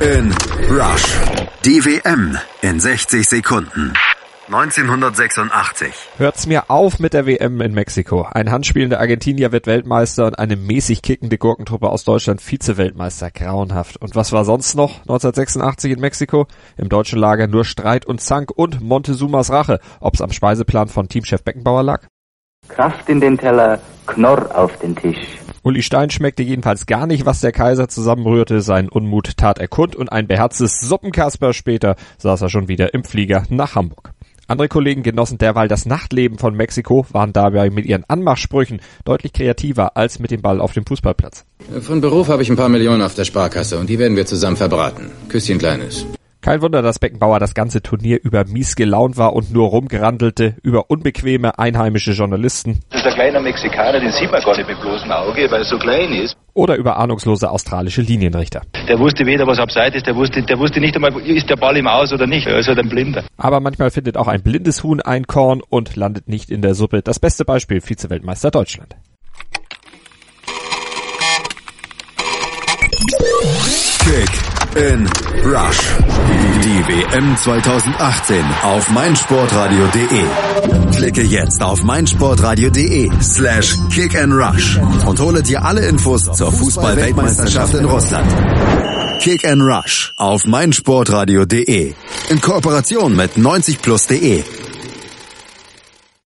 in Rush. Die WM in 60 Sekunden. 1986. Hört's mir auf mit der WM in Mexiko. Ein handspielender Argentinier wird Weltmeister und eine mäßig kickende Gurkentruppe aus Deutschland Vize-Weltmeister. Grauenhaft. Und was war sonst noch 1986 in Mexiko? Im deutschen Lager nur Streit und Zank und Montezumas Rache. Ob's am Speiseplan von Teamchef Beckenbauer lag? Kraft in den Teller, Knorr auf den Tisch. Uli Stein schmeckte jedenfalls gar nicht, was der Kaiser zusammenrührte. Sein Unmut tat er kund und ein beherztes Suppenkasper später saß er schon wieder im Flieger nach Hamburg. Andere Kollegen genossen derweil das Nachtleben von Mexiko, waren dabei mit ihren Anmachsprüchen deutlich kreativer als mit dem Ball auf dem Fußballplatz. Von Beruf habe ich ein paar Millionen auf der Sparkasse und die werden wir zusammen verbraten. Küsschen Kleines. Kein Wunder, dass Beckenbauer das ganze Turnier über mies gelaunt war und nur rumgerandelte über unbequeme einheimische Journalisten. Das ist ein kleiner Mexikaner, den sieht man gar nicht mit bloßem Auge, weil er so klein ist. Oder über ahnungslose australische Linienrichter. Der wusste weder, was abseits ist, der wusste, der wusste nicht einmal, ist der Ball im Aus oder nicht. Er ist halt ein Blinder. Aber manchmal findet auch ein blindes Huhn ein Korn und landet nicht in der Suppe. Das beste Beispiel Vize-Weltmeister Deutschland. Kick in Rush. Die WM 2018 auf meinsportradio.de. Klicke jetzt auf meinsportradio.de slash kick and rush und hole dir alle Infos zur Fußball-Weltmeisterschaft in Russland. Kick and Rush auf meinsportradio.de in Kooperation mit 90plus.de